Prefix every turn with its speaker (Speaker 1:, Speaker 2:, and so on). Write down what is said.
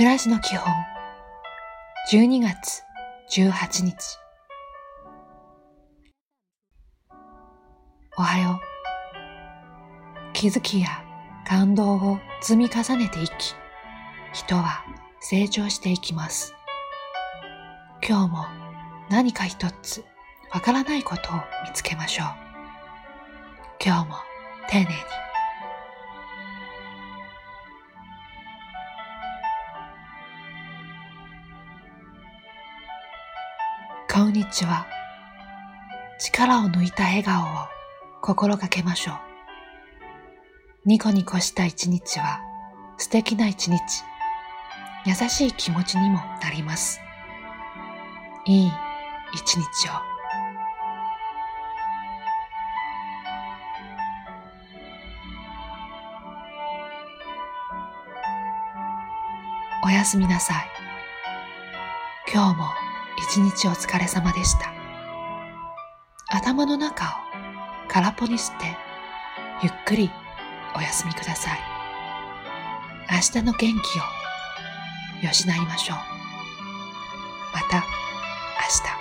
Speaker 1: 暮らしの基本。12月18日。おはよう。気づきや感動を積み重ねていき人は成長していきます。今日も何か一つわからないことを見つけましょう。今日も丁寧に。こんにちは。力を抜いた笑顔を心がけましょう。ニコニコした一日は素敵な一日。優しい気持ちにもなります。いい一日を。おやすみなさい。今日も一日お疲れ様でした。頭の中を空っぽにして、ゆっくりお休みください。明日の元気を養いましょう。また明日。